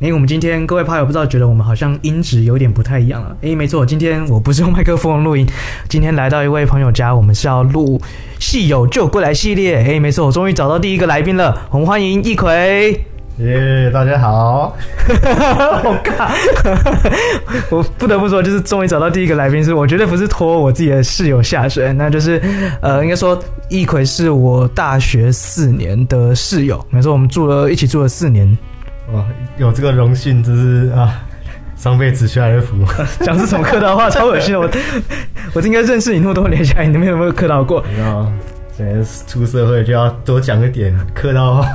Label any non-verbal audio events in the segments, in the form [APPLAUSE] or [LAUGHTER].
诶，我们今天各位朋友不知道觉得我们好像音质有点不太一样了？诶，没错，今天我不是用麦克风录音，今天来到一位朋友家，我们是要录《戏友就过来》系列。诶，没错，我终于找到第一个来宾了，我们欢迎一奎。耶，大家好。[LAUGHS] 好尬，[LAUGHS] 我不得不说，就是终于找到第一个来宾，是我绝对不是拖我自己的室友下水，那就是呃，应该说一奎是我大学四年的室友，没错，我们住了一起住了四年。哇，有这个荣幸，真是啊，[LAUGHS] 上辈子修来的福。[LAUGHS] 讲是什么客套话，超恶心的。我 [LAUGHS] 我应该认识你那么多年下来，你有没有客套过？没有，现在出社会就要多讲一点客套话。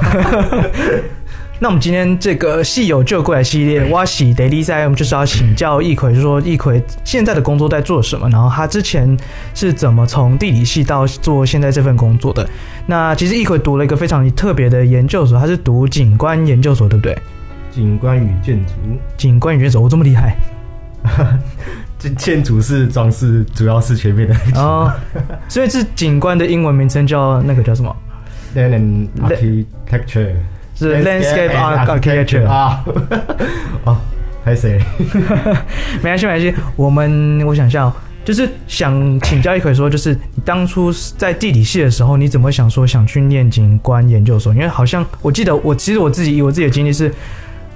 那我们今天这个戏友救过来系列，挖喜得利赛，我们就是要请教易奎，就是说易奎现在的工作在做什么，然后他之前是怎么从地理系到做现在这份工作的。那其实易奎读了一个非常特别的研究所，他是读景观研究所，对不对？景观与建筑，景观与建筑，我这么厉害？这建筑是装饰，主要是前面的哦。所以是景观的英文名称叫那个叫什么？Land Architecture，是 Landscape Architecture 啊。[LAUGHS] 哦，还是谁？[LAUGHS] 没关系，没关系。我们我想笑。就是想请教一奎说，就是你当初在地理系的时候，你怎么想说想去念景观研究所？因为好像我记得，我其实我自己以我自己的经历是，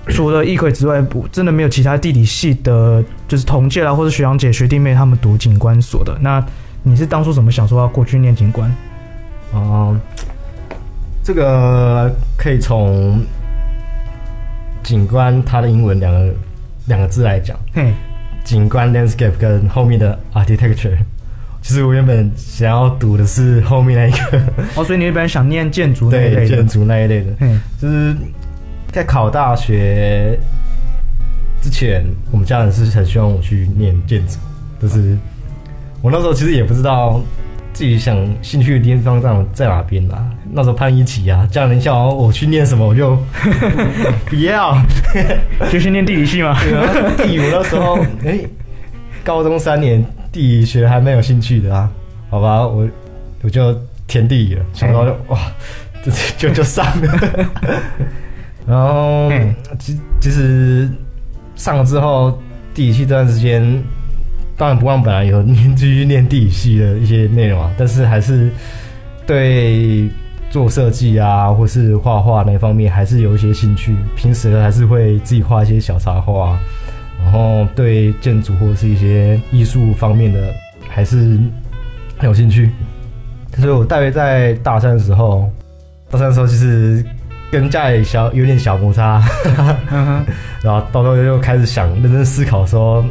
除了一奎之外，真的没有其他地理系的，就是同届啦，或者学长姐、学弟妹他们读景观所的。那你是当初怎么想说要过去念景观？哦、嗯，这个可以从景观它的英文两个两个字来讲。嘿。景观 landscape 跟后面的 architecture，其实我原本想要读的是后面那一个。哦，所以你原本想念建筑那一类的。对，建筑那一类的。嗯，就是在考大学之前，我们家人是很希望我去念建筑，就是我那时候其实也不知道。自己想兴趣的地方在在哪边啊？那时候叛逆期啊，家人叫我去念什么，我就 [LAUGHS] 不要，[LAUGHS] 就去念地理系嘛。[LAUGHS] 对啊，地理我那时候哎、欸，高中三年地理学还蛮有兴趣的啊。好吧，我我就填地理了，想到就哇，就就就上了。然后其其实上了之后，地理系这段时间。当然不忘本来有念继续念地理系的一些内容啊，但是还是对做设计啊，或是画画那方面还是有一些兴趣。平时还是会自己画一些小插画，然后对建筑或是一些艺术方面的还是很有兴趣。所以我大约在大三的时候，大三的时候其实跟家里小有点小摩擦，[LAUGHS] 然后到时候又开始想认真思考说。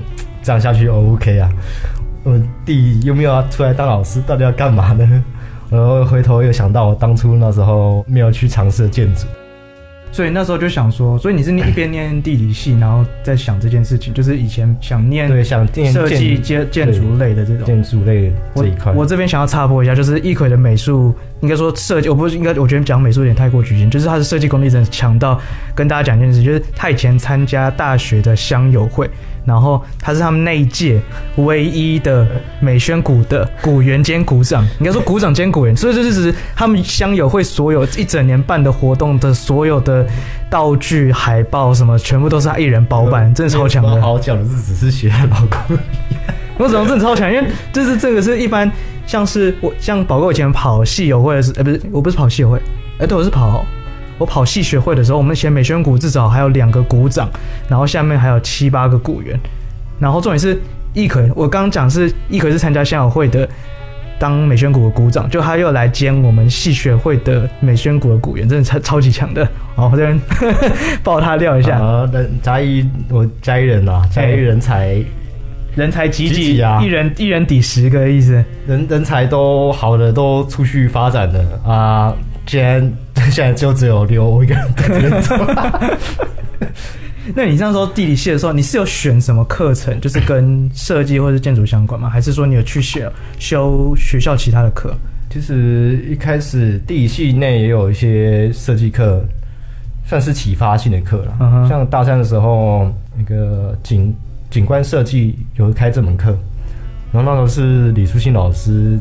这样下去 OK 啊？我弟有没有要出来当老师？到底要干嘛呢？[LAUGHS] 然后回头又想到我当初那时候没有去尝试建筑。所以那时候就想说，所以你是一边念地理系，然后在想这件事情，就是以前想念对想念设计建建筑类的这种建筑类这一块。我这边想要插播一下，就是一奎的美术，应该说设计，我不是应该，我觉得讲美术有点太过局限，就是他的设计功力真的强到，跟大家讲一件事，就是他以前参加大学的乡友会。然后他是他们那一届唯一的美宣股的股员兼股长，应该说股长兼股员，所以这就是他们乡友会所有一整年办的活动的所有的道具、海报什么，全部都是他一人包办，真的超强的。好讲的是只是学他老公，我怎么真的超强？因为就是这个是一般像是我像宝哥以前跑戏友会的是，哎不是我不是跑戏友会，哎对我是跑。我跑系学会的时候，我们写美宣股至少还有两个股长，然后下面还有七八个股员，然后重点是一奎，我刚刚讲是一奎是参加乡友会的，当美宣股的股长，就他又来兼我们系学会的美宣股的股员，真的超超级强的。好，我这边爆他料一下。啊，嘉义我嘉义人啊，嘉义人才人才济济啊，一人一人抵十个意思，人人才都好的都出去发展了啊。既然现在就只有留我一个人在这边做，[LAUGHS] 那你这样说地理系的时候，你是有选什么课程，就是跟设计或者建筑相关吗？还是说你有去学修学校其他的课？其实一开始地理系内也有一些设计课，算是启发性的课了。Uh huh. 像大三的时候，那个景景观设计有开这门课，然后那时候是李书信老师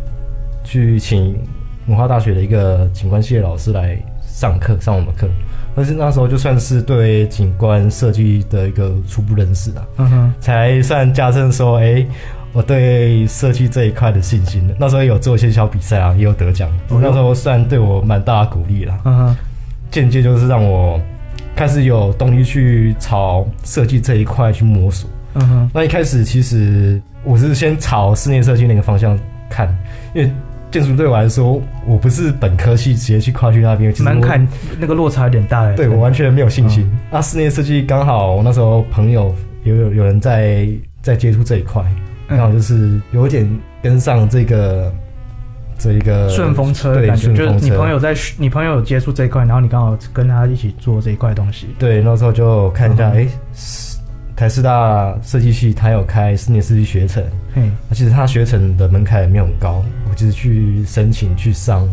去请文化大学的一个景观系的老师来上课，上我们课。但是那时候就算是对景观设计的一个初步认识啊，嗯哼、uh，huh. 才算加深说，哎、欸，我对设计这一块的信心。那时候有做一些小比赛啊，也有得奖，我、uh. 那时候算对我蛮大的鼓励了，嗯哼，间接就是让我开始有动力去朝设计这一块去摸索，嗯哼、uh，huh. 那一开始其实我是先朝室内设计那个方向看，因为。建筑对我来说，我不是本科系直接去跨去那边，蛮看那个落差有点大的。对，我完全没有信心。那室内设计刚好，我那时候朋友有有有人在在接触这一块，刚好就是有点跟上这个这一个顺风车的感觉。就是你朋友在你朋友有接触这一块，然后你刚好跟他一起做这一块东西。对，那时候就看一下，哎。台师大设计系，它有开四年设计学程，嗯，其实它学程的门槛也没有很高，我就是去申请去上，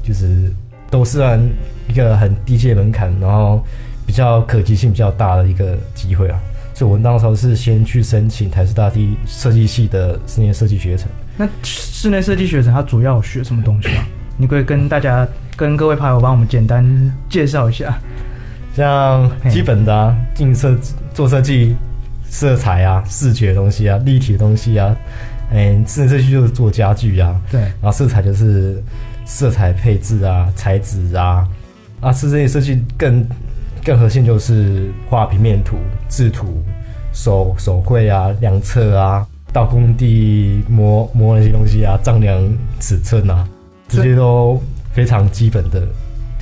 就是都是按一个很低阶门槛，然后比较可及性比较大的一个机会啊，所以我那时候是先去申请台师大第设计系的室内设计学程。那室内设计学程它主要学什么东西啊？[COUGHS] 你可以跟大家、跟各位朋友帮我们简单介绍一下，像基本的啊，进设做设计。色彩啊，视觉的东西啊，立体的东西啊，嗯，室内设计就是做家具啊，对，然后色彩就是色彩配置啊，材质啊，啊，室内设计更更核心就是画平面图、制图、手手绘啊、量测啊，到工地摸摸那些东西啊，丈量尺寸啊，这些都非常基本的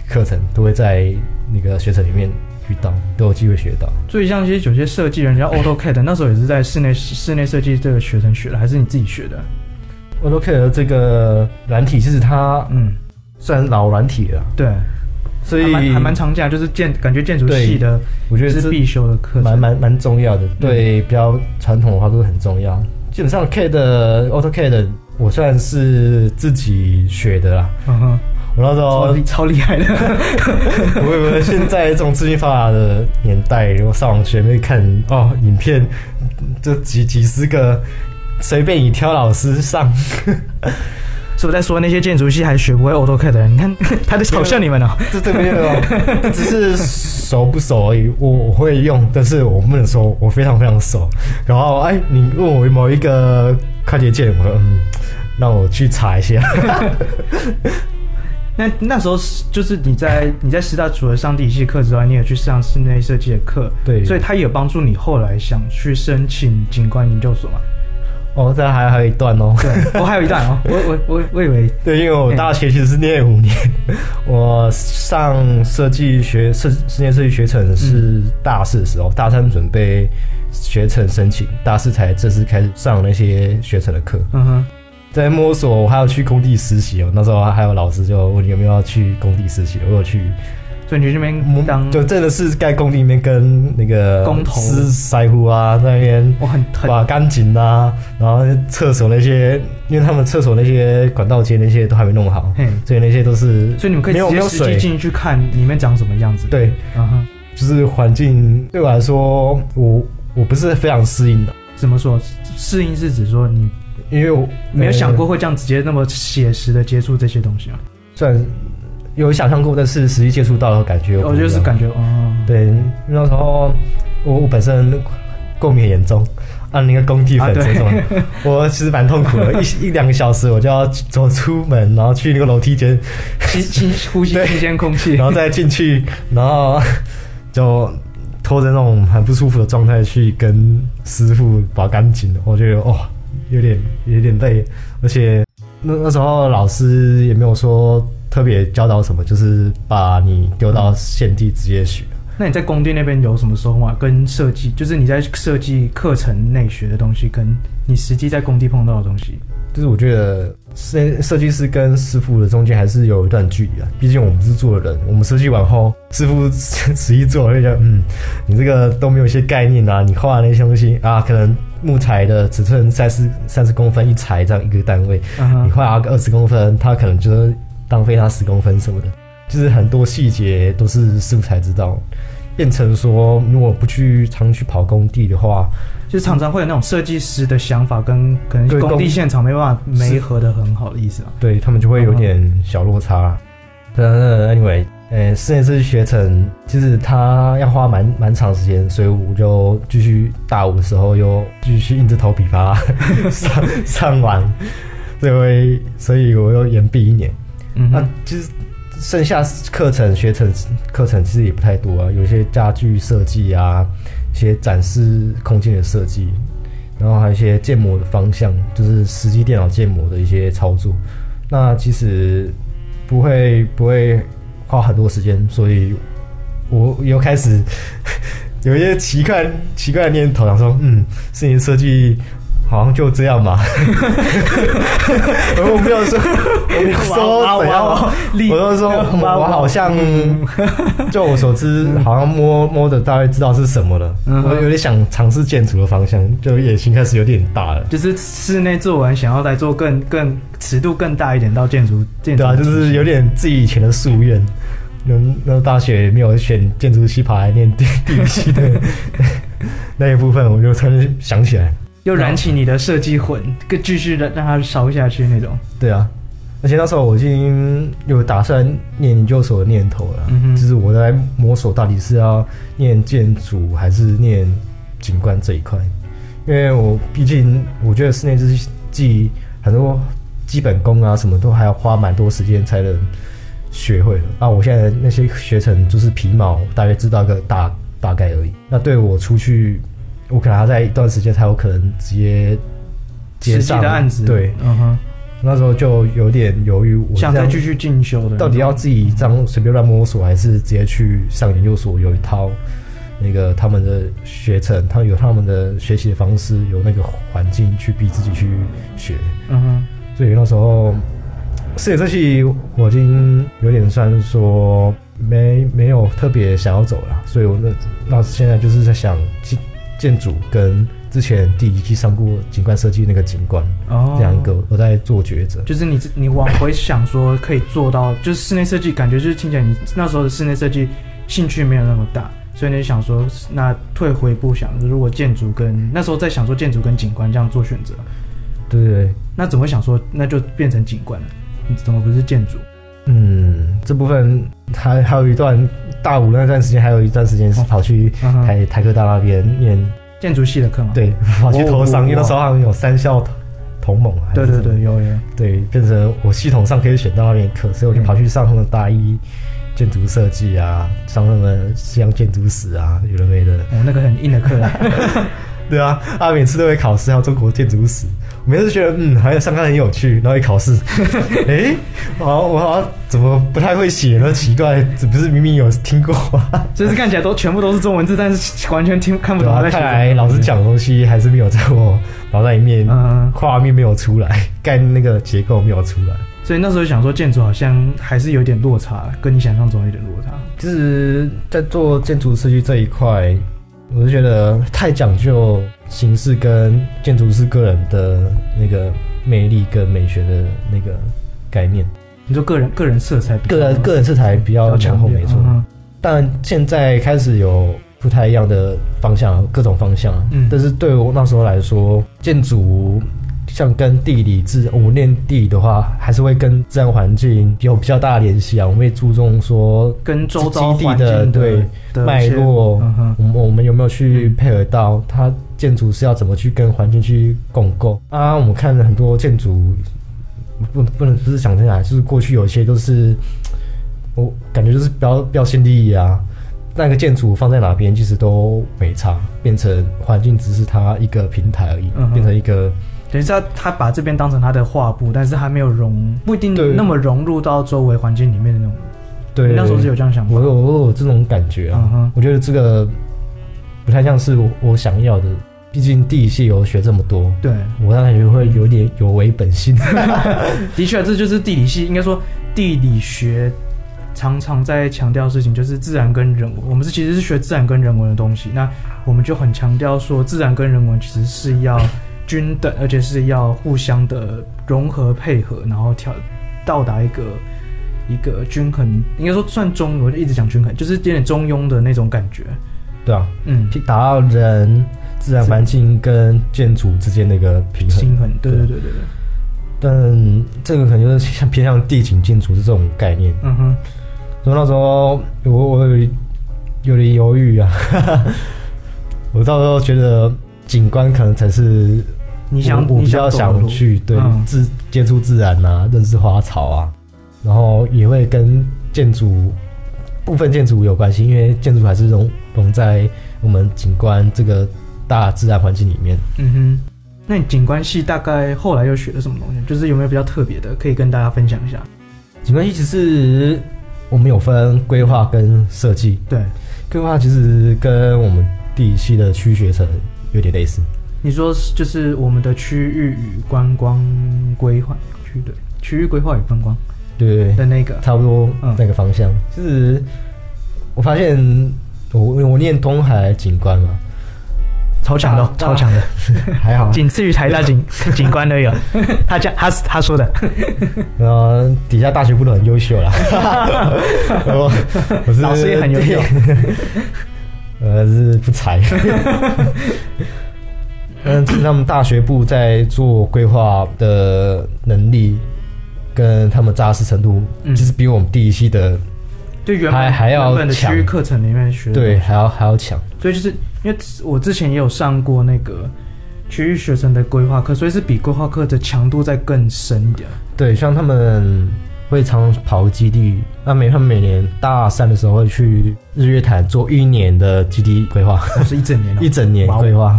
课程，都会在那个学程里面。遇到都有机会学到，所以像一些有些设计人家 AutoCAD 那时候也是在室内室内设计这个学生学的，还是你自己学的？AutoCAD 这个软体其实它嗯。算老软体了，对，所以还蛮常见，就是建感觉建筑系的，我觉得是必修的课，蛮蛮蛮重要的，对，比较传统的话都是很重要。基本上 CAD AutoCAD 我算是自己学的啦。时候超厉害的，不会不会，现在这种资讯发达的年代，如果上网学没看哦，影片就几几十个，随便你挑老师上。是不是在说那些建筑系还学不会 AutoCAD 的人？你看 [LAUGHS] 他在嘲笑你们呢、喔？这这边哦，只是熟不熟而已。我我会用，但是我不能说我非常非常熟。然后哎，你问我某一个快捷键，我说嗯，让我去查一下。[LAUGHS] 那那时候是就是你在你在师大除了上地理系课之外，你也去上室内设计的课，对，所以他也有帮助你后来想去申请景观研究所嘛？哦，这还还有一段哦，对，我、哦、还有一段哦，[LAUGHS] 我我我我以为对，因为我大学其实是念五年，欸、我上设计学设室内设计学程是大四的时候，嗯、大三准备学程申请，大四才正式开始上那些学程的课，嗯哼。在摸索，我还要去工地实习哦。那时候还有老师就问你有没有要去工地实习，我有去。所以你去那边当，就真的是在工地里面跟那个工头师师傅啊，在那边我很把钢筋啊，然后厕所那些，因为他们厕所那些管道间那些都还没弄好，所以那些都是，所以你们可以直接实际进去看里面长什么样子。对，嗯哼，就是环境对我来说，我我不是非常适应的。怎么说？适应是指说你。因为我没有想过会这样直接那么写实的接触这些东西啊，虽然有想象过，但是实际接触到的感觉，我就是感觉哦，对，那时候我我本身过敏很严重，按那个工地粉这种，[LAUGHS] 我其实蛮痛苦的，一一两个小时我就要走出门，然后去那个楼梯间。吸吸呼吸新鲜空气，然后再进去，然后就拖着那种很不舒服的状态去跟师傅拔干净，我觉得哦。有点有点累，而且那那时候老师也没有说特别教导什么，就是把你丢到现地直接学。嗯。那你在工地那边有什么收获啊？跟设计，就是你在设计课程内学的东西，跟你实际在工地碰到的东西。就是我觉得设设计师跟师傅的中间还是有一段距离啊。毕竟我们是做的人，我们设计完后，师傅 [LAUGHS] 实际做，会觉得嗯，你这个都没有一些概念啊，你画的那些东西啊，可能木材的尺寸三十三十公分一材这样一个单位，uh huh. 你画个二十公分，他可能就是浪费他十公分什么的，就是很多细节都是师傅才知道。变成说，如果不去常去跑工地的话，就是常常会有那种设计师的想法跟可能工地现场没办法没合的很好的意思啊。对，他们就会有点小落差。对啊，那 anyway，呃，室内设计学程其实他要花蛮蛮长时间，所以我就继续大五的时候又继续硬着头皮把它 [LAUGHS] 上上完，所以所以我又延毕一年。嗯，那其实。剩下课程学程课程其实也不太多啊，有一些家具设计啊，一些展示空间的设计，然后还有一些建模的方向，就是实际电脑建模的一些操作。那其实不会不会花很多时间，所以我又开始 [LAUGHS] 有一些奇怪奇怪的念头，想说，嗯，是你设计。好像就这样吧，[LAUGHS] 我没有说，我没有说怎样，我就说，我好像，[LAUGHS] 就我所知，好像摸摸的大概知道是什么了。我有点想尝试建筑的方向，就野心开始有点大了。就是室内做完，想要来做更更尺度更大一点到建筑建筑。对啊，就是有点自己以前的夙愿。那那大学没有选建筑系，跑来念地地理系的 [LAUGHS] 那一部分，我就突然想起来。又燃起你的设计魂，更继续的让它烧下去那种。对啊，而且那时候我已经有打算念研究所的念头了，嗯、就是我在摸索到底是要念建筑还是念景观这一块，因为我毕竟我觉得室内设计很多基本功啊，什么都还要花蛮多时间才能学会的。啊，我现在那些学程就是皮毛，大约知道个大大概而已。那对我出去。我可能要在一段时间才有可能直接接上的案子，对，嗯哼，那时候就有点犹豫，我想再继续进修的，到底要自己这样随便乱摸索，还是直接去上研究所？有一套那个他们的学程，他们有他们的学习的方式，有那个环境去逼自己去学，嗯哼，所以那时候室内设计我已经有点算说没没有特别想要走了，所以我那那现在就是在想。建筑跟之前第一季上过景观设计那个景观哦，两个我在做抉择。就是你你往回想说可以做到，就是室内设计感觉就是听起来你那时候的室内设计兴趣没有那么大，所以你想说那退回步想，如果建筑跟那时候在想说建筑跟景观这样做选择，对对对，那怎么想说那就变成景观了？你怎么不是建筑？嗯，这部分还还有一段大五那段时间，还有一段时间是跑去台、台科大那边念建筑系的课嘛？对，[LAUGHS] 跑去投商，因为那时候好像有三校同盟。对对对，有有。对，变成我系统上可以选到那边课，所以我就跑去上他们大一建筑设计啊，上他们西洋建筑史啊，有的没的。哦，那个很硬的课。啊 [LAUGHS] 对啊，啊，每次都会考试，还有中国建筑史。我每次觉得，嗯，好像上课很有趣，然后一考试，[LAUGHS] 哎、欸，我我好像怎么不太会写呢？奇怪，这不是明明有听过吗？[LAUGHS] 就是看起来都全部都是中文字，但是完全听看不懂。啊、看来老师讲的东西还是没有在我脑袋里面，嗯，画面没有出来，[LAUGHS] 概念那个结构没有出来。所以那时候想说，建筑好像还是有点落差，跟你想象中有点落差。就是在做建筑设计这一块。我就觉得太讲究形式跟建筑师个人的那个魅力跟美学的那个概念。你说个人个人色彩，个人个人色彩比较强厚，没错。嗯、但现在开始有不太一样的方向，各种方向。嗯，但是对我那时候来说，建筑。像跟地理自我们念地理的话，还是会跟自然环境有比较大的联系啊。我们会注重说跟周遭基地的对脉络，我们我们有没有去配合到它建筑是要怎么去跟环境去共构啊？我们看了很多建筑，不不能不是想这样，就是过去有一些都是我感觉就是标标新立异啊。那个建筑放在哪边其实都没差，变成环境只是它一个平台而已，变成一个。等于是他，他把这边当成他的画布，但是还没有融，不一定那么融入到周围环境里面的那种。对，那时候是有这样想法。我有我有这种感觉啊，uh. 我觉得这个不太像是我我想要的。毕毕竟地理系有学这么多，对我感觉会有点有违本心。[LAUGHS] 的确，这就是地理系，应该说地理学常常在强调事情，就是自然跟人文。我们是其实是学自然跟人文的东西，那我们就很强调说，自然跟人文其实是要均等，而且是要互相的融合配合，然后调到达一个一个均衡，应该说算中，我就一直讲均衡，就是有点中庸的那种感觉。对啊，嗯，达到人、自然环境跟建筑之间的一个平衡。平衡，对对对对对。但这个可能就是像偏向地景建筑是这种概念。嗯哼。所以那时候我我有有点犹豫啊，[LAUGHS] 我到时候觉得景观可能才是你想我比较想去对自、嗯、接触自然啊，认识花草啊，然后也会跟建筑。部分建筑有关系，因为建筑还是融融在我们景观这个大自然环境里面。嗯哼，那你景观系大概后来又学了什么东西？就是有没有比较特别的，可以跟大家分享一下？景观系其实我们有分规划跟设计。对，规划其实跟我们地理系的区学程有点类似。你说就是我们的区域与观光规划区对，区域规划与观光。对的那个差不多那个方向，嗯、就是我发现我我念东海景观嘛，超强的，超强的，[LAUGHS] 还好，仅次于台大景景观都有。他讲他他说的，[LAUGHS] 然后底下大学部都很优秀啦，[LAUGHS] 我我是老师也很优秀，呃是不才，嗯，他们大学部在做规划的能力。跟他们扎实程度，其实比我们第一期的，对原还还要强。区域课程里面学，对，还要还要强。所以就是因为我之前也有上过那个区域学生的规划课，所以是比规划课的强度再更深一点。对，像他们会常跑基地，那每他们每年大三的时候会去日月潭做一年的基地规划，是一整年，[LAUGHS] 一整年规划。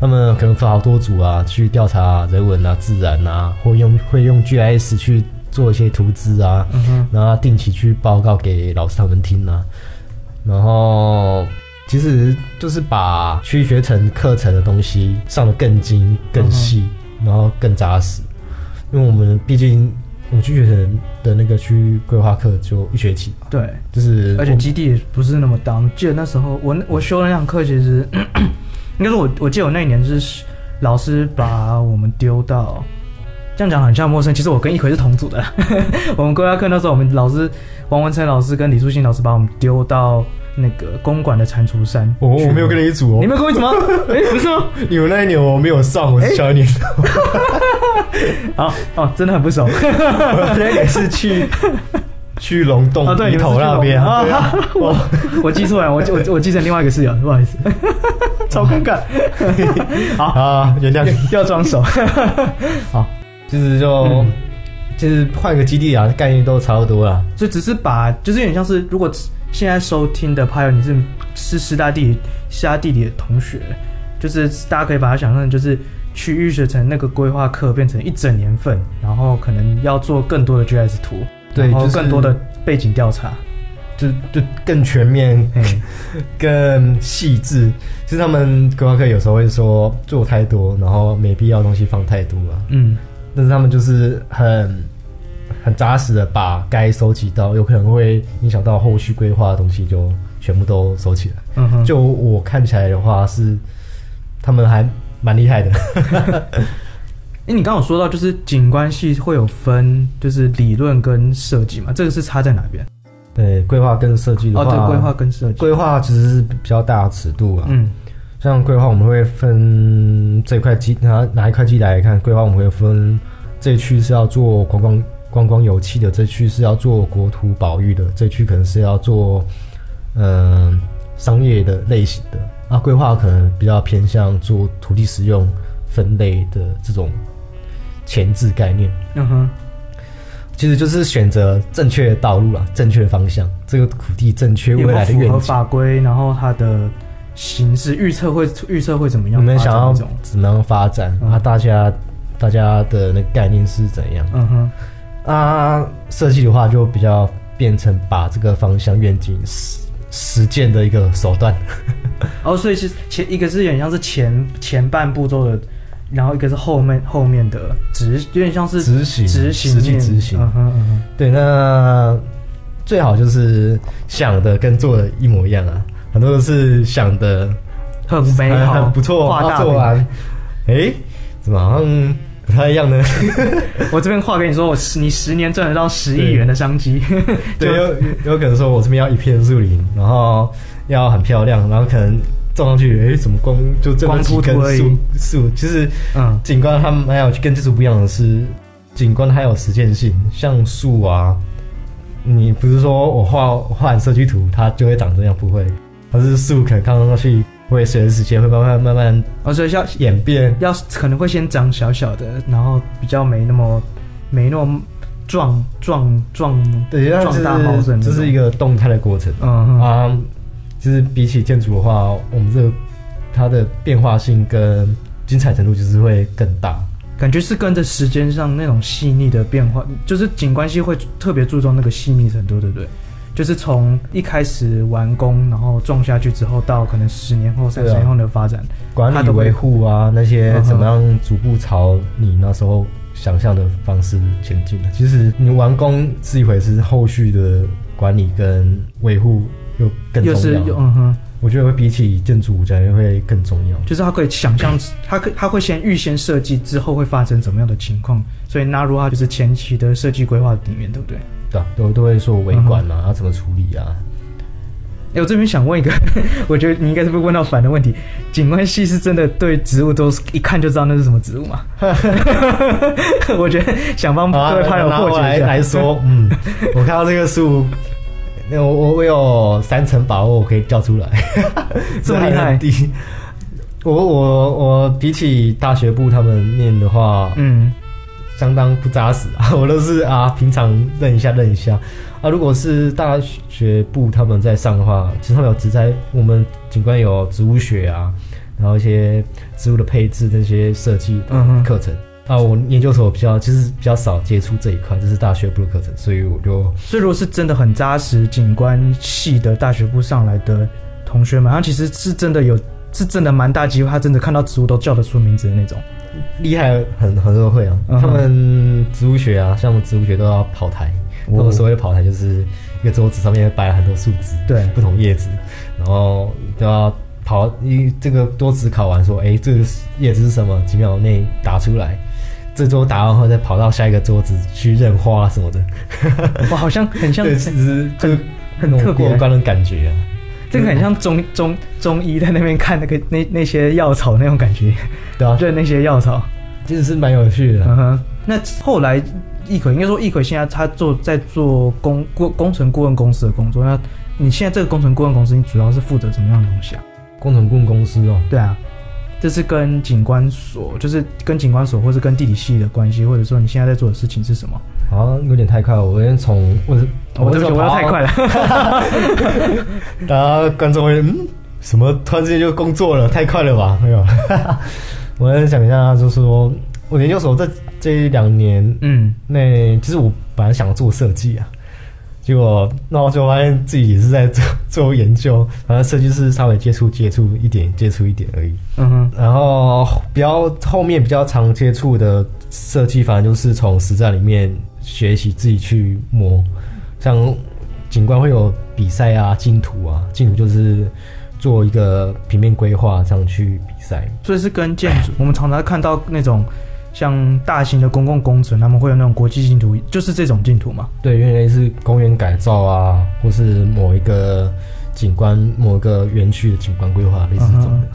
他们可能分好多组啊，去调查人文啊、自然啊，或用会用 GIS 去。做一些图资啊，嗯、然后定期去报告给老师他们听啊，然后其实就是把区域学程课程的东西上的更精、更细，嗯、然后更扎实。因为我们毕竟我们区学城的那个区域规划课就一学期，对，就是而且基地也不是那么大。我记得那时候我我修的那堂课，其实 [COUGHS] 应该说我我记得我那一年就是老师把我们丢到。这样讲很像陌生，其实我跟一奎是同组的。[LAUGHS] 我们规划课那时候，我们老师王文成老师跟李树新老师把我们丢到那个公馆的蟾蜍山。我我没有跟你一组哦，你没有跟我一组吗？[LAUGHS] 哎，不是吗？你们那一年我没有上，我是下一年。[LAUGHS] 好哦，真的很不熟。我那年是去去龙洞鱼头那边啊。我我记错了，我我我记成另外一个室友，不好意思，超尴尬。好啊，原谅，要装熟。好。其实就，嗯、就是换个基地啊，概念都差不多啦。就只是把，就是有点像是，如果现在收听的朋友你是是师大地理、师大地理的同学，就是大家可以把它想象，就是区域学城那个规划课变成一整年份，然后可能要做更多的 GIS 图，对，然后更多的背景调查，就就更全面、嘿 [LAUGHS] 更细致。其实他们规划课有时候会说做太多，然后没必要东西放太多了，嗯。但是他们就是很很扎实的把该收集到有可能会影响到后续规划的东西，就全部都收起来。嗯哼，就我看起来的话，是他们还蛮厉害的。哎、欸，你刚刚有说到，就是景观系会有分，就是理论跟设计嘛？这个是差在哪边？对，规划跟设计的话，哦，对，规划跟设计，规划其实是比较大的尺度啊。嗯。像规划，我们会分这块基拿哪一块基地来看规划，我们会分这一区是要做观光观光游憩的，这区是要做国土保育的，这区可能是要做嗯、呃、商业的类型的。啊，规划可能比较偏向做土地使用分类的这种前置概念。嗯哼，其实就是选择正确的道路啊，正确的方向，这个土地正确未来的愿景，符合法规，然后它的。形式预测会预测会怎么样？你们想要怎么样发展？嗯、啊，大家大家的那个概念是怎样？嗯哼，啊，设计的话就比较变成把这个方向愿景实实践的一个手段。[LAUGHS] 哦，所以是前一个是有点像是前前半步骤的，然后一个是后面后面的执，有点像是执行执行实际执行。嗯哼嗯哼，对，那最好就是想的跟做的一模一样啊。很多都是想的很美好，很不错，画大做完，哎、欸，怎么好像不太一样呢？[LAUGHS] 我这边话跟你说，我十你十年赚得到十亿元的商机，对，[LAUGHS] 有有可能说我这边要一片树林，然后要很漂亮，然后可能种上去，哎、欸，怎么光就这么几根树树？其实，嗯，景观它还有跟技术不一样的是，景观它有实践性，像树啊，你不是说我画画完设计图，它就会长这样，不会。它是树，可能看上去会随着时间会慢慢慢慢，哦，所以要演变，要可能会先长小小的，然后比较没那么没那么壮壮壮，对，壮大茂盛，这是一个动态的过程。嗯哼。啊，就是比起建筑的话，我们这个它的变化性跟精彩程度就是会更大，感觉是跟着时间上那种细腻的变化，就是景观系会特别注重那个细腻程度，对不对？就是从一开始完工，然后种下去之后，到可能十年后、三十年后的发展，管理维护啊，那些怎么样逐步朝你那时候想象的方式前进的。其实你完工是一回事，后续的管理跟维护又更重要。又是嗯哼，我觉得会比起建筑物讲会更重要。就是他可以想象，他可他会先预先设计之后会发生怎么样的情况，所以纳入他就是前期的设计规划里面，对不对？对，都都会说维管嘛，要、怎么处理啊？哎、欸，我这边想问一个，[LAUGHS] 我觉得你应该是被问到烦的问题：景观系是真的对植物都是一看就知道那是什么植物吗？[LAUGHS] 我觉得想帮各位朋友破解一下来，来说，嗯，我看到这个树，那我我我有三成把握我可以叫出来，这么 [LAUGHS] 厉害？我我我比起大学部他们念的话，嗯。相当不扎实啊！[LAUGHS] 我都是啊，平常认一下认一下啊。如果是大学部他们在上的话，其实他们有植栽，我们景观有植物学啊，然后一些植物的配置那些设计的课程、嗯、啊。我研究所比较其实比较少接触这一块，这是大学部的课程，所以我就所以如果是真的很扎实景观系的大学部上来的同学们，他其实是真的有是真的蛮大机会，他真的看到植物都叫得出名字的那种。厉害很很多会啊，他们植物学啊，像植物学都要跑台。他们所谓的跑台就是一个桌子上面摆了很多树枝，对，不同叶子，然后都要跑一这个桌子考完说，哎，这个叶子是什么？几秒内答出来。这桌答完后再跑到下一个桌子去认花什么的。哇，好像很像，[LAUGHS] 对，其实就很特别过关的感觉啊。这个很像中 [LAUGHS] 中中医在那边看那个那那些药草那种感觉，对啊，对那些药草，其实是蛮有趣的。嗯哼，那后来易奎应该说易奎现在他做在做工工工程顾问公司的工作。那你现在这个工程顾问公司，你主要是负责什么样的东西啊？工程顾问公司哦，对啊，这是跟景观所，就是跟景观所，或是跟地理系的关系，或者说你现在在做的事情是什么？好像有点太快了，我先从我我这边我要太快了，[LAUGHS] 大家观众会嗯什么突然之间就工作了，太快了吧？没有，[LAUGHS] 我先讲一下，就是说我研究所这这一两年，嗯，那其实我本来想做设计啊，结果那我就发现自己也是在做做研究，反正设计师稍微接触接触一点，接触一点而已，嗯哼，然后比较后面比较常接触的设计，反正就是从实战里面。学习自己去摸，像景观会有比赛啊，竞图啊，竞图就是做一个平面规划这样去比赛。所以是跟建筑，我们常常看到那种像大型的公共工程，他们会有那种国际竞图，就是这种竞图嘛？对，因为是公园改造啊，或是某一个景观、某一个园区的景观规划，类似这种的。Uh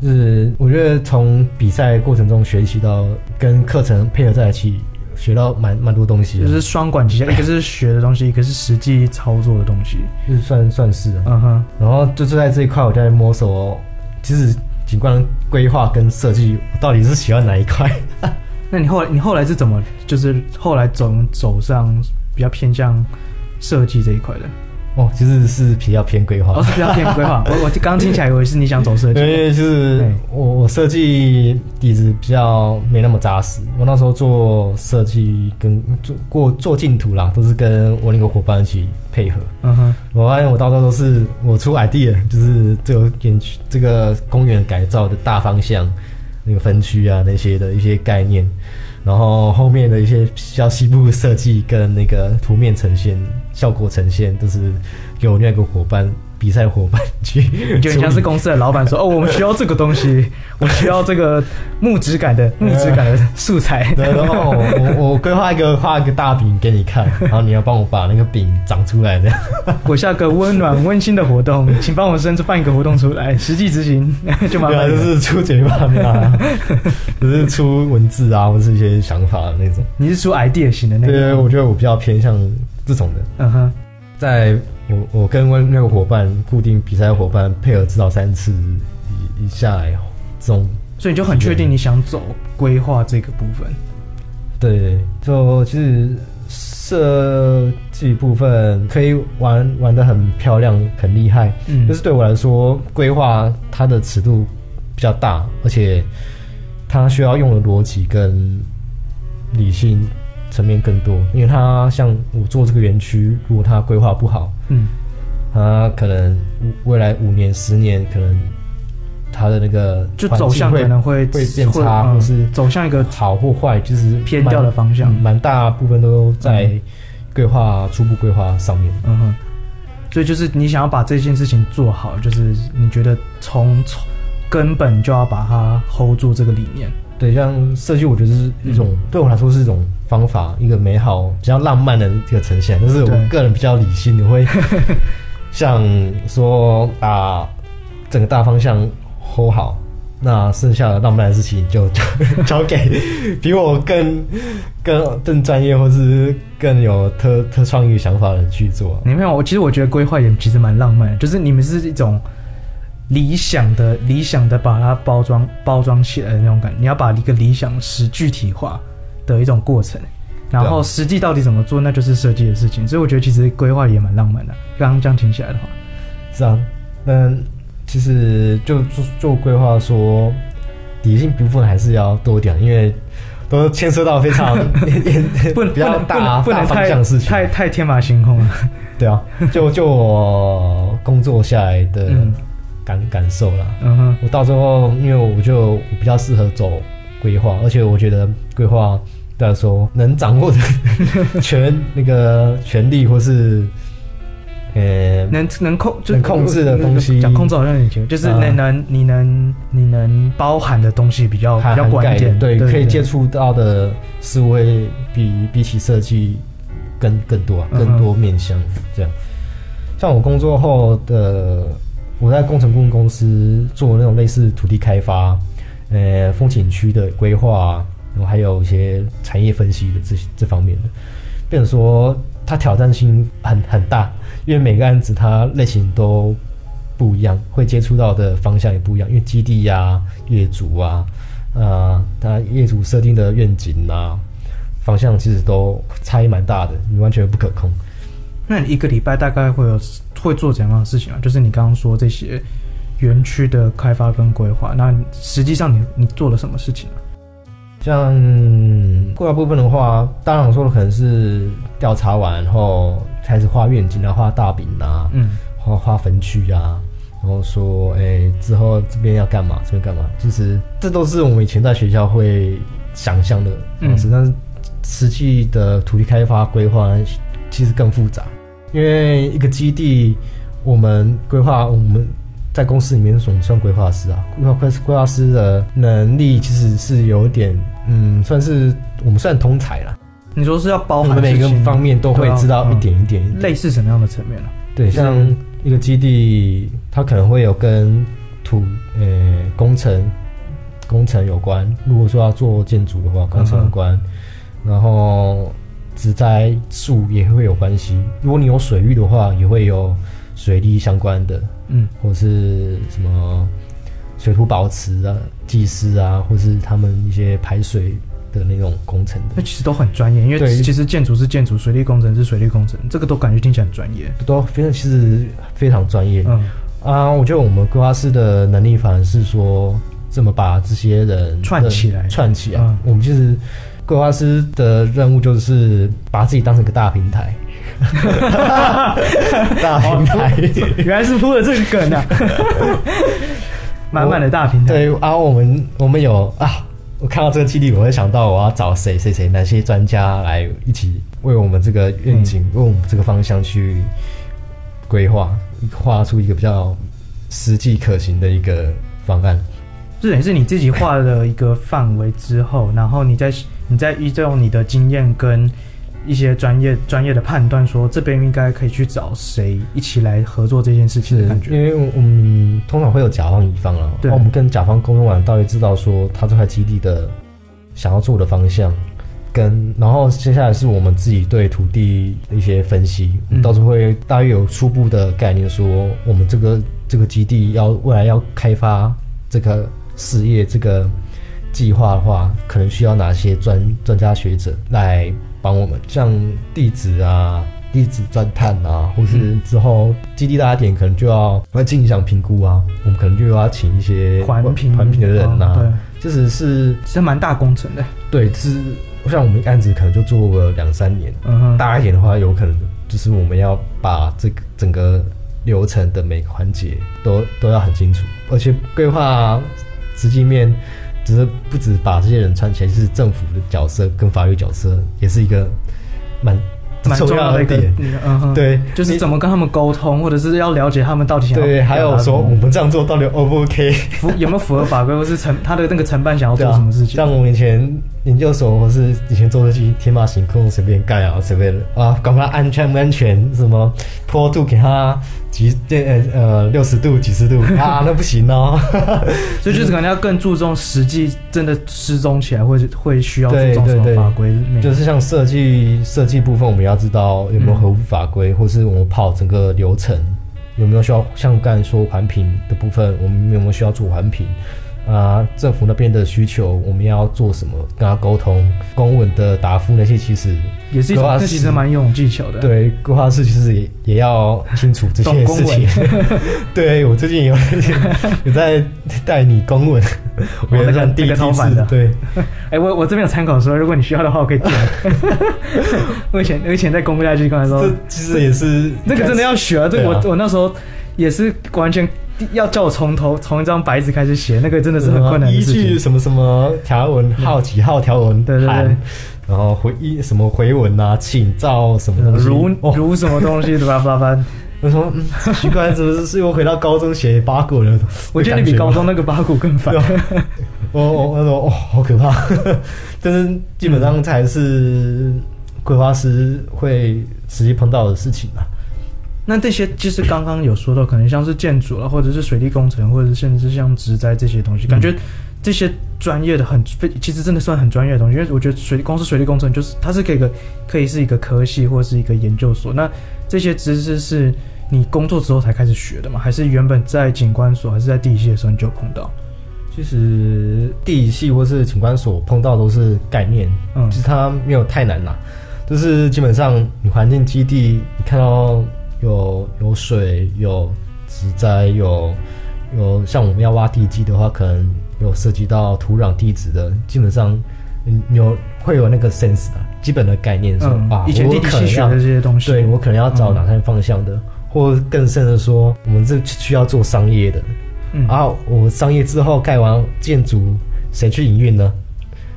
是我觉得从比赛过程中学习到跟课程配合在一起。学到蛮蛮多东西，就是双管齐下，[LAUGHS] 一个是学的东西，一个是实际操作的东西，就是算算是啊。嗯哼，然后就是在这一块，我在摸索，其实景观规划跟设计，我到底是喜欢哪一块？[LAUGHS] 那你后来你后来是怎么，就是后来走走上比较偏向设计这一块的？哦，其实是比较偏规划，哦，是比较偏规划。[LAUGHS] 我我刚刚听起来以为是你想走设计，因为就是我我设计底子比较没那么扎实。我那时候做设计跟做过做竞图啦，都是跟我那个伙伴一起配合。嗯哼，我发现我到时候都是我出 idea，就是这个园区这个公园改造的大方向，那个分区啊那些的一些概念。然后后面的一些比较西部设计跟那个图面呈现、效果呈现，都是给我另外一个伙伴。比赛伙伴去，[LAUGHS] 就很像是公司的老板说：“ [LAUGHS] 哦，我们需要这个东西，我需要这个木质感的木质感的素材。”对，然后我我规划一个画一个大饼给你看，然后你要帮我把那个饼长出来，这样。[LAUGHS] 我下个温暖温馨的活动，请帮我生办一个活动出来，实际执行就麻烦。对，就是出嘴巴啊，就是出文字啊，或是一些想法的那种。你是出 idea 型的那种？对，我觉得我比较偏向这种的。嗯哼。在我我跟那个伙伴固定比赛伙伴配合指导三次一一下来，这种所以你就很确定你想走规划这个部分。对，就其实设计部分可以玩玩得很漂亮，很厉害。嗯，就是对我来说，规划它的尺度比较大，而且它需要用的逻辑跟理性。层面更多，因为他像我做这个园区，如果他规划不好，嗯，他可能未来五年、十年，可能他的那个就走向可能会会变差，或是走向一个好或坏，就是偏掉的方向，蛮大部分都在规划初步规划上面。嗯哼，所以就是你想要把这件事情做好，就是你觉得从从根本就要把它 hold 住这个理念。对，像设计，我觉得是一种、嗯、对我来说是一种方法，一个美好、比较浪漫的一个呈现。但是我个人比较理性，你会 [LAUGHS] 像说把整个大方向 hold 好，那剩下的浪漫的事情就 [LAUGHS] 就交给比我更更更专业或是更有特特创意想法的人去做。你没有，我其实我觉得规划也其实蛮浪漫的，就是你们是一种。理想的理想的把它包装包装起来的那种感觉，你要把一个理想实具体化的一种过程，然后实际到底怎么做，那就是设计的事情。所以我觉得其实规划也蛮浪漫的。刚刚这样听起来的话，是啊，那其实就做做规划说，理性部分还是要多一点，因为都牵涉到非常 [LAUGHS] 不比较大不能大方向事情，太太天马行空了。对啊，就就我工作下来的。嗯感感受啦，嗯哼，我到时候因为我就比较适合走规划，而且我觉得规划对来说能掌握的 [LAUGHS] 权那个权力或是呃能能控能控制的东西，讲控制好像很轻，就是能能你能你能包含的东西比较比较关键，对，可以接触到的思维比比起设计更更多，更多面向这样。像我工作后的。我在工程顾问公司做那种类似土地开发、呃风景区的规划，然后还有一些产业分析的这这方面的，变成说它挑战性很很大，因为每个案子它类型都不一样，会接触到的方向也不一样，因为基地呀、业主啊、呃，他业主设定的愿景啊，方向其实都差异蛮大的，你完全不可控。那你一个礼拜大概会有？会做怎样的事情啊？就是你刚刚说这些园区的开发跟规划，那实际上你你做了什么事情啊？像规划部分的话，当然我说的可能是调查完然后开始画愿景啊，画大饼啊，嗯，画画分区啊，然后说哎之后这边要干嘛，这边干嘛？其实这都是我们以前在学校会想象的方式，嗯，但是实际的土地开发规划其实更复杂。因为一个基地，我们规划我们在公司里面总算规划师啊，规划规规划师的能力其实是有点，嗯，算是我们算通才了。你说是要包含我们每个方面都会知道一点一点，类似什么样的层面呢？对，像一个基地，它可能会有跟土呃工程工程有关。如果说要做建筑的话，工程有关，嗯、然后。植栽树也会有关系。如果你有水域的话，也会有水利相关的，嗯，或是什么水土保持啊、技师啊，或是他们一些排水的那种工程的，那其实都很专业，因为其实建筑是建筑，水利工程是水利工程，这个都感觉听起来很专业，都非常其实非常专业。嗯。啊，我觉得我们规划师的能力反而是说怎么把这些人串起来，串起来。嗯、我们其实规划师的任务就是把自己当成一个大平台，[LAUGHS] 大平台，原来是铺了这个梗啊，满满的大平台。对啊，我们我们有啊。我看到这个基地，我会想到我要找谁谁谁哪些专家来一起为我们这个愿景，嗯、为我们这个方向去规划，画出一个比较实际可行的一个方案。这等于是你自己画了一个范围之后，然后你再你再依照你的经验跟一些专业专业的判断，说这边应该可以去找谁一起来合作这件事情的感觉。因为我们通常会有甲方乙方啊，对，我们跟甲方沟通完，大约知道说他这块基地的想要做的方向，跟然后接下来是我们自己对土地的一些分析，嗯、到时候会大约有初步的概念，说我们这个这个基地要未来要开发这个事业这个计划的话，可能需要哪些专专家学者来。帮我们像地址啊、地址钻探啊，或是之后基地大点可能就要要进行评估啊，我们可能就要请一些环评环评的人呐、啊哦。对，这只是其实蛮大工程的。对，是像我们案子可能就做个两三年。嗯哼，大一点的话，有可能就是我们要把这个整个流程的每个环节都都要很清楚，而且规划实际面。只是不止把这些人串起来，就是政府的角色跟法律角色，也是一个蛮蛮重要的一点。嗯，对，就是怎么跟他们沟通，或者是要了解他们到底想要。对，还有说我们这样做到底 O 不 OK？符有没有符合法规，或是承他的那个承办想要做什么事情？像我们以前研究所，或是以前做设计，天马行空随便盖啊，随便啊，搞不好安全不安全？什么坡度给他？几呃呃六十度几十度 [LAUGHS] 啊，那不行哦。[LAUGHS] 所以就是可能要更注重实际，真的失踪起来会会需要注重什么法规？就是像设计设计部分，我们要知道有没有合乎法规，嗯、或是我们跑整个流程有没有需要，像刚才说环评的部分，我们有没有需要做环评？啊，政府那边的需求，我们要做什么？跟他沟通，公文的答复那些，其实也是一种，其实蛮有技巧的。对，规划师其实也也要清楚这些事情。[LAUGHS] 对，我最近有有在带你公文，我也在第一次。对，[LAUGHS] 哎，我我这边有参考说，如果你需要的话，我可以借。[LAUGHS] 我以前我以前在公布大局刚才说，这其实也是那个真的要学啊。这我我那时候也是完全。要叫我从头从一张白纸开始写，那个真的是很困难的事情。依据什么什么条文号几号条文，对对对，然后回一什么回文啊，请照什么东西，如如什么东西，对吧？发翻。我说奇怪，怎么是又回到高中写八股了？我觉得你比高中那个八股更烦。我我我说哦，好可怕。但是基本上才是规划师会实际碰到的事情啊。那这些其实刚刚有说到，可能像是建筑了，或者是水利工程，或者是甚至像植栽这些东西，感觉这些专业的很非，其实真的算很专业的东西。因为我觉得水利光是水利工程，就是它是可以个可以是一个科系或者是一个研究所。那这些知识是你工作之后才开始学的吗？还是原本在景观所还是在地系的时候你就碰到？其实地系或是景观所碰到都是概念，嗯，其实它没有太难啦，就是基本上你环境基地你看到。有有水，有植栽，有有像我们要挖地基的话，可能有涉及到土壤地质的，基本上嗯有会有那个 sense 的基本的概念说、嗯、啊，以前地理系学的这些东西，对我可能要找哪些方向的，嗯、或更甚的说，我们这需要做商业的，嗯、啊，我商业之后盖完建筑，谁去营运呢？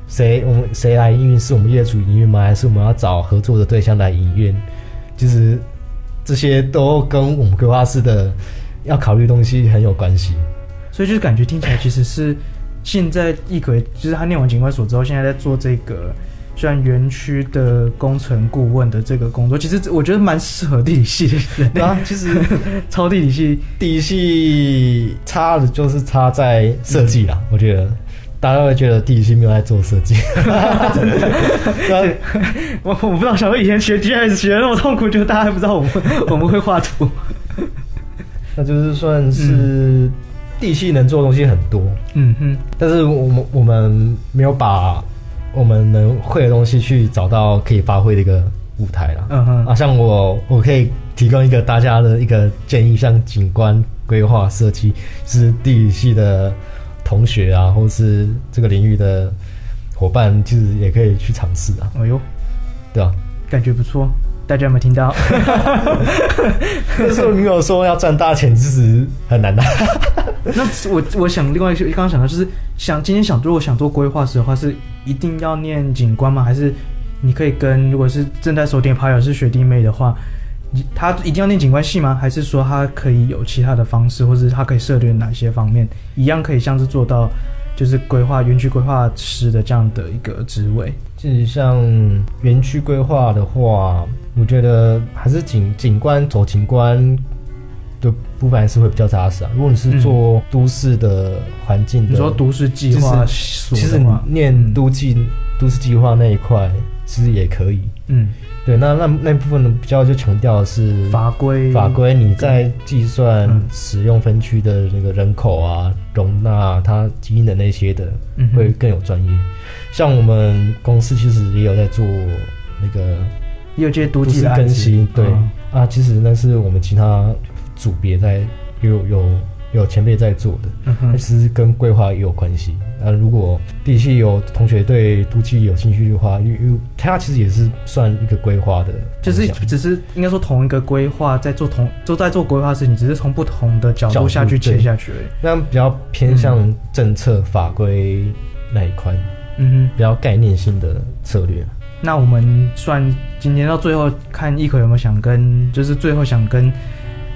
谁我们谁来营运？是我们业主营运吗？还是我们要找合作的对象来营运？就是。这些都跟我们规划师的要考虑东西很有关系，所以就是感觉听起来其实是现在一可，就是他念完景观所之后，现在在做这个虽然园区的工程顾问的这个工作，其实我觉得蛮适合地理系的。对啊，[LAUGHS] 其实超地理系，地理系差的就是差在设计啦，嗯、我觉得。大家会觉得地理系没有在做设计，[LAUGHS] [LAUGHS] 我我不知道，小时候以前学 GIS 学的那么痛苦，就大家还不知道我们我们会画图。[LAUGHS] 那就是算是地系能做的东西很多，嗯哼，但是我们我们没有把我们能会的东西去找到可以发挥的一个舞台了。嗯哼，啊，像我我可以提供一个大家的一个建议，像景观规划设计，是地理系的同学啊，或是这个领域的伙伴，其实也可以去尝试啊。哎呦，对啊，感觉不错。大家有没有听到？[LAUGHS] 那时候女友说要赚大钱，其实很难的。[LAUGHS] 那我我想另外一个，刚刚想到就是想今天想如果想做规划师的话，是一定要念景观吗？还是你可以跟如果是正在收听朋友是学弟妹的话，他一定要念景观系吗？还是说他可以有其他的方式，或者他可以涉猎哪些方面，一样可以像是做到就是规划园区规划师的这样的一个职位？其实像园区规划的话。我觉得还是景景观走景观的部分还是会比较扎实啊。如果你是做都市的环境的，你说都市计划，其实你念都计、嗯、都市计划那一块其实也可以。嗯，对，那那那部分呢，比较就强调的是法规法规，你在计算使用分区的那个人口啊，容纳它基因的那些的，会更有专业。像我们公司其实也有在做那个。有这些都市更新，对、嗯、啊，其实那是我们其他组别在有有有前辈在做的，嗯哼，其实跟规划也有关系。那，如果地系有同学对都计有兴趣的话，因为它其实也是算一个规划的，就是只是应该说同一个规划在做同都在做规划事情，只是从不同的角度下去切下去而已。那比较偏向政策、嗯、法规那一块，嗯哼，比较概念性的策略。那我们算今天到最后，看一口有没有想跟，就是最后想跟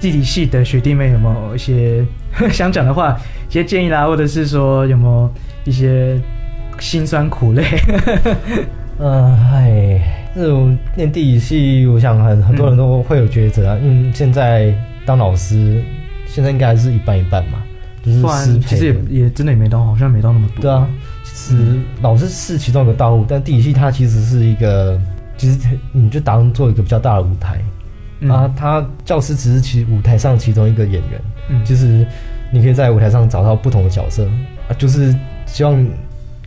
地理系的学弟妹有没有一些 [LAUGHS] 想讲的话，一些建议啦，或者是说有没有一些辛酸苦累？[LAUGHS] 呃，嗨，这种念地理系，我想很很多人都会有抉择啊。因为现在当老师，现在应该还是一半一半嘛，就是其实也也真的也没到，好像没到那么多。对啊。其实老师是其中一个道路，但地理系它其实是一个，其实你就当做一个比较大的舞台，嗯、啊，他教师只是其舞台上其中一个演员，嗯，就是你可以在舞台上找到不同的角色啊，就是希望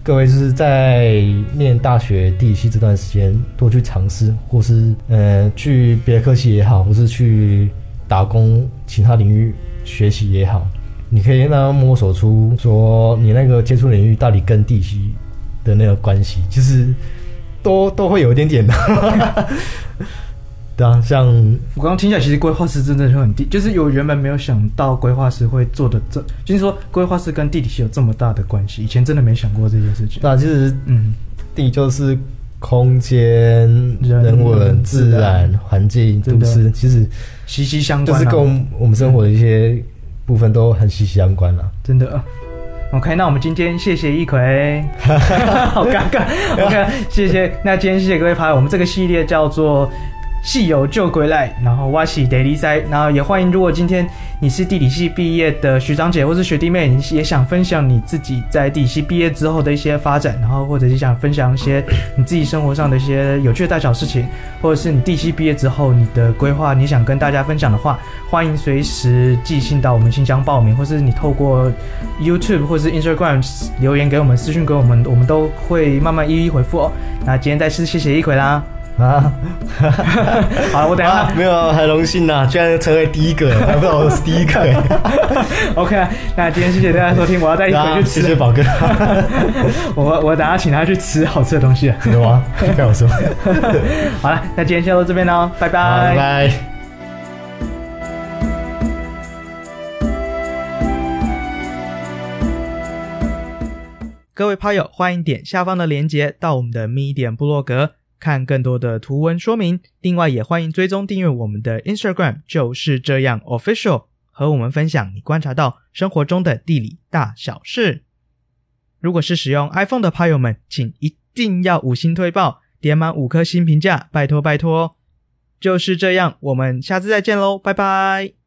各位就是在念大学地理系这段时间多去尝试，或是呃去别的科系也好，或是去打工其他领域学习也好。你可以让他摸索出说你那个接触领域到底跟地系的那个关系，其实都都会有一点点的。对啊，像我刚刚听起来，其实规划师真的就很低，就是有原本没有想到规划师会做的这，就是说规划师跟地理系有这么大的关系，以前真的没想过这件事情。那其实嗯，地就是空间、人文、自然、环境、都市，其实息息相关，就是跟我们生活的一些。部分都很息息相关了，真的。OK，那我们今天谢谢一奎，[LAUGHS] 好尴尬。OK，谢谢。那今天谢谢各位朋友，我们这个系列叫做。系友就归来，然后挖起 daily 赛，然后也欢迎，如果今天你是地理系毕业的学长姐或是学弟妹，你也想分享你自己在地理系毕业之后的一些发展，然后或者是想分享一些你自己生活上的一些有趣的大小事情，或者是你地理系毕业之后你的规划，你想跟大家分享的话，欢迎随时寄信到我们信箱报名，或是你透过 YouTube 或是 Instagram 留言给我们私讯给我们，我们都会慢慢一一回复哦。那今天再次谢谢一奎啦。啊，[LAUGHS] 好，我等一下、啊、没有，很荣幸呐，居然成为第一个，还不知道我是第一个。[LAUGHS] OK，那今天谢谢大家收听，我要带一 [LAUGHS] 回去吃。谢谢宝哥，我我等下请他去吃好吃的东西。有吗？开玩笑。好了，那今天先到这边喽，拜拜，拜拜。各位趴友，欢迎点下方的链接到我们的 Medium 部落格。看更多的图文说明，另外也欢迎追踪订阅我们的 Instagram，就是这样 Official，和我们分享你观察到生活中的地理大小事。如果是使用 iPhone 的朋友们，请一定要五星推爆，点满五颗星评价，拜托拜托。就是这样，我们下次再见喽，拜拜。